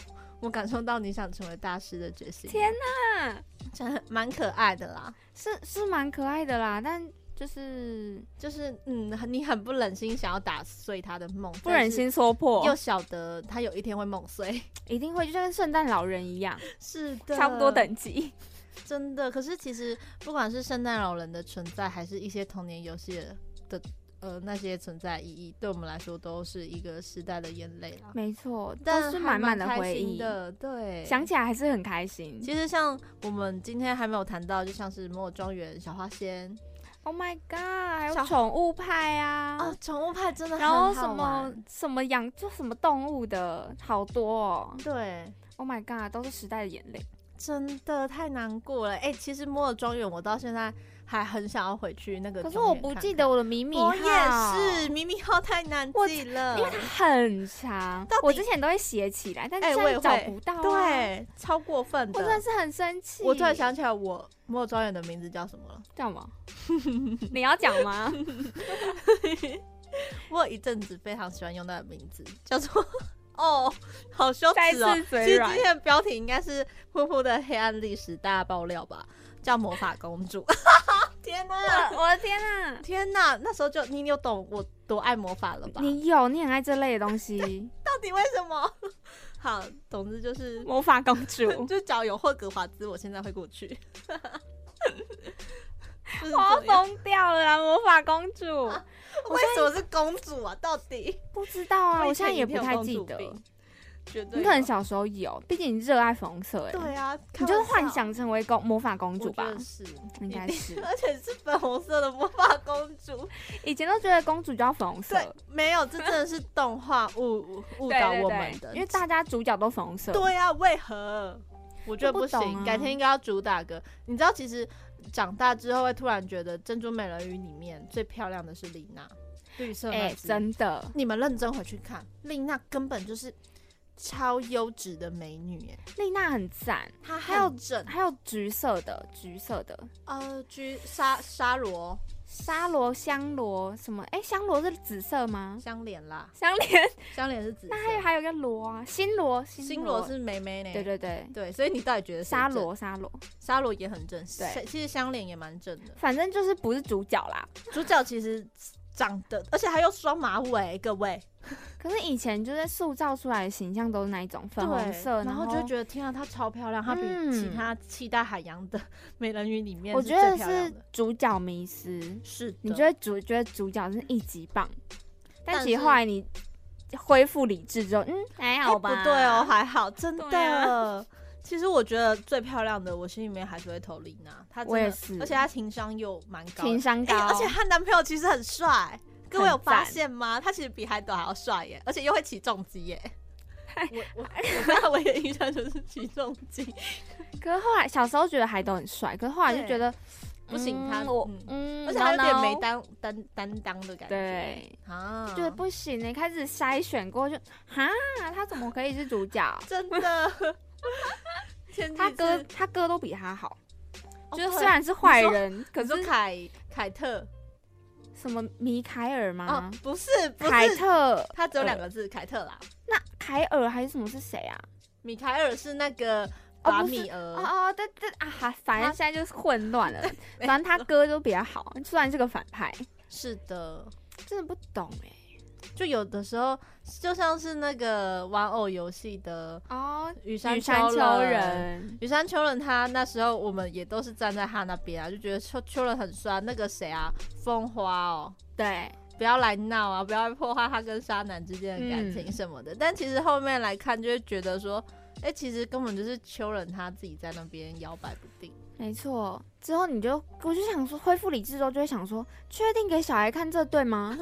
我感受到你想成为大师的决心。天哪，真的蛮可爱的啦，是是蛮可爱的啦，但就是就是嗯，你很不忍心想要打碎他的梦，不忍心戳破，又晓得他有一天会梦碎，一定会，就像圣诞老人一样，是的，差不多等级，真的。可是其实不管是圣诞老人的存在，还是一些童年游戏的。呃，那些存在意义对我们来说都是一个时代的眼泪啦。没错，但是满满的回忆的。对，想起来还是很开心。其实像我们今天还没有谈到，就像是摩尔庄园、小花仙，Oh my God，还有宠物派啊！啊，宠物派真的然后什么什么养就什么动物的好多哦。对，Oh my God，都是时代的眼泪，真的太难过了。哎，其实摩尔庄园我到现在。还很想要回去那个，可是我不记得我的迷你号。我也是，迷你号太难记了，因为它很长。我之前都会写起来，但是我也找不到。对，超过分的，我真的是很生气。我突然想起来，我莫尔庄园的名字叫什么了？叫什么？你要讲吗？我有一阵子非常喜欢用那个名字，叫做 哦，好羞耻哦！其实今天的标题应该是“噗噗的黑暗历史大爆料”吧，叫魔法公主。天哪！我的天哪！天哪！那时候就你有懂我多爱魔法了吧？你有，你很爱这类的东西。到底为什么？好，总之就是魔法公主，就只要有霍格华兹，我现在会过去。我要疯掉了！魔法公主，为什么是公主啊？到底不知道啊！我现在也不太记得。你可能小时候有，毕竟你热爱粉红色哎。对啊，你就是幻想成为公魔法公主吧？是，应该是，而且是粉红色的魔法公主。以前都觉得公主就要粉红色，没有，这真的是动画误误导我们的，因为大家主角都粉红色。对啊，为何？我觉得不行，改天应该要主打个。你知道，其实。长大之后会突然觉得《珍珠美人鱼》里面最漂亮的是丽娜，绿色那只。真的，你们认真回去看，丽娜根本就是超优质的美女。耶，丽娜很赞，她还有整，还有橘色的，橘色的，呃，橘沙沙罗。沙罗香罗什么？哎，香罗是紫色吗？香莲啦，香莲，香莲是紫。那还有还有个罗啊，新罗，新罗是美美呢。对对对对，所以你到底觉得沙罗沙罗沙罗也很正？对，其实香莲也蛮正的。反正就是不是主角啦，主角其实。长得，而且还有双马尾，各位。可是以前就是塑造出来的形象都是那一种粉红色，然后就觉得天啊，她超漂亮，她比其他七大海洋的美人鱼里面，我觉得是主角迷失。是，你觉得主觉得主角是一级棒，但其实后来你恢复理智之后，嗯，还好吧？不对哦，还好，真的。其实我觉得最漂亮的，我心里面还是会投丽娜。她我也是，而且她情商又蛮高，情商高，而且她男朋友其实很帅。各位有发现吗？他其实比海斗还要帅耶，而且又会起重机耶。我我那我唯一印象就是起重机。可是后来小时候觉得海斗很帅，可是后来就觉得不行，他我嗯，而且有点没担担担当的感觉。对啊，觉得不行呢。开始筛选过就哈，他怎么可以是主角？真的。他哥他哥都比他好，就是虽然是坏人，可是凯凯特什么米凯尔吗？不是凯特，他只有两个字凯特啦。那凯尔还是什么是谁啊？米凯尔是那个把米尔哦哦对对啊，反正现在就是混乱了。反正他哥都比较好，虽然是个反派。是的，真的不懂哎。就有的时候，就像是那个玩偶游戏的哦，羽山秋人，羽山秋人，他那时候我们也都是站在他那边啊，就觉得秋秋人很帅。那个谁啊，风花哦，对，不要来闹啊，不要破坏他跟沙男之间的感情什么的。但其实后面来看，就会觉得说，哎，其实根本就是秋人他自己在那边摇摆不定。没错，之后你就我就想说恢复理智之后就会想说，确定给小孩看这对吗？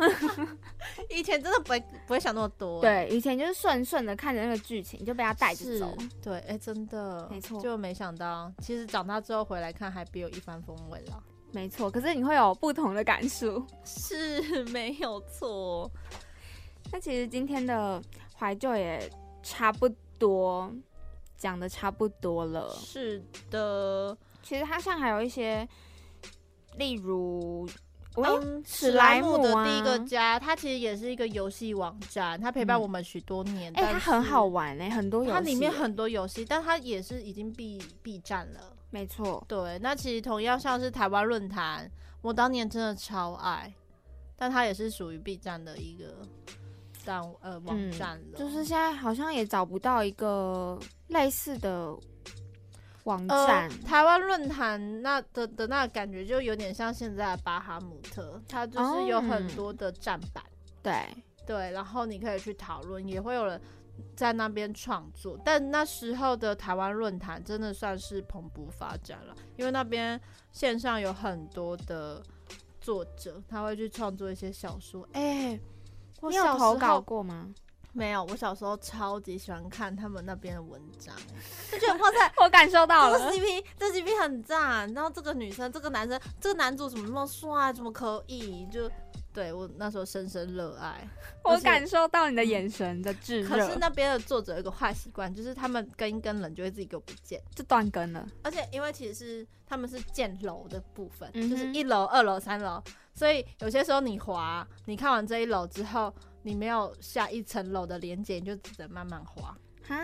以前真的不会不会想那么多，对，以前就是顺顺的看着那个剧情就被他带着走，对，哎，真的没错，就没想到其实长大之后回来看还别有一番风味了，没错，可是你会有不同的感受，是没有错。那其实今天的怀旧也差不多讲的差不多了，是的。其实它像还有一些，例如，嗯，史莱姆的第一个家，它其实也是一个游戏网站，它陪伴我们许多年。哎，它很好玩哎，很多游戏，它里面很多游戏，但它也是已经闭闭站了。没错，对。那其实同样像是台湾论坛，我当年真的超爱，但它也是属于 B 站的一个站呃网站了。就是现在好像也找不到一个类似的。网站台湾论坛那的的那感觉就有点像现在的巴哈姆特，它就是有很多的站板，对对，然后你可以去讨论，也会有人在那边创作。但那时候的台湾论坛真的算是蓬勃发展了，因为那边线上有很多的作者，他会去创作一些小说。哎，你有投稿过吗？没有，我小时候超级喜欢看他们那边的文章，就觉得哇塞，我感受到了，这 CP 这 CP 很赞，然后这个女生，这个男生，这个男主怎么那么帅，怎么可以？就对我那时候深深热爱，我感受到你的眼神的炙热。可是那边的作者有一个坏习惯，就是他们跟一根人就会自己给我不见，就断根了。而且因为其实是他们是建楼的部分，就是一楼、二楼、三楼，所以有些时候你滑，你看完这一楼之后。你没有下一层楼的连接，你就只能慢慢滑。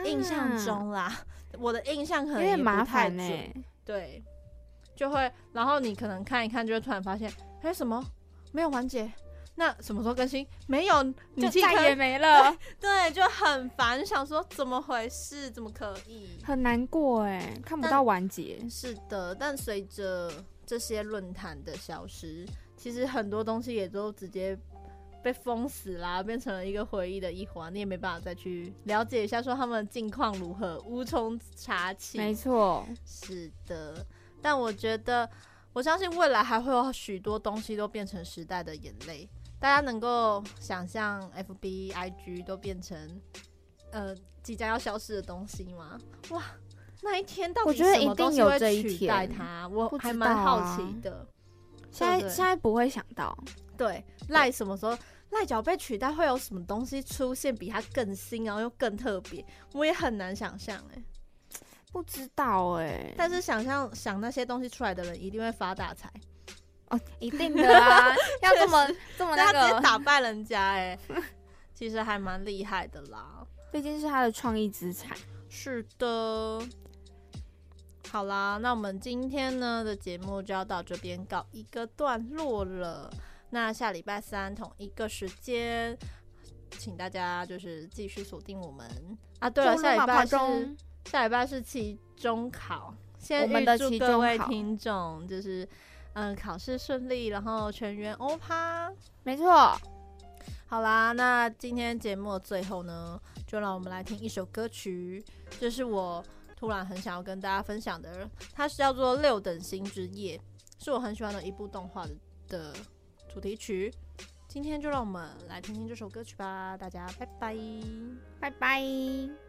印象中啦，我的印象可能有点麻烦呢。对，就会，然后你可能看一看，就会突然发现，哎，什么没有完结？那什么时候更新？没有，就再也没了。对，就很烦，想说怎么回事？怎么可以？很难过哎，看不到完结。是的，但随着这些论坛的消失，其实很多东西也都直接。被封死啦，变成了一个回忆的一环，你也没办法再去了解一下，说他们近况如何，无从查起。没错，是的。但我觉得，我相信未来还会有许多东西都变成时代的眼泪。大家能够想象，F B I G 都变成呃即将要消失的东西吗？哇，那一天到底什么东西会取代它？我还蛮好奇的。现在现在不会想到。对，赖什么时候赖脚被取代，会有什么东西出现比它更新，然后又更特别？我也很难想象哎，不知道哎。但是想象想那些东西出来的人一定会发大财哦，一定的啊，要这么这么那个打败人家哎，其实还蛮厉害的啦，毕竟是他的创意资产。是的。好啦，那我们今天呢的节目就要到这边告一个段落了。那下礼拜三同一个时间，请大家就是继续锁定我们啊！对了，下礼拜是下礼拜是期中考，先预祝各位听众就是嗯考试顺利，然后全员欧趴。没错，好啦，那今天节目的最后呢，就让我们来听一首歌曲，这是我突然很想要跟大家分享的，它是叫做《六等星之夜》，是我很喜欢的一部动画的的。主题曲，今天就让我们来听听这首歌曲吧，大家拜拜，拜拜。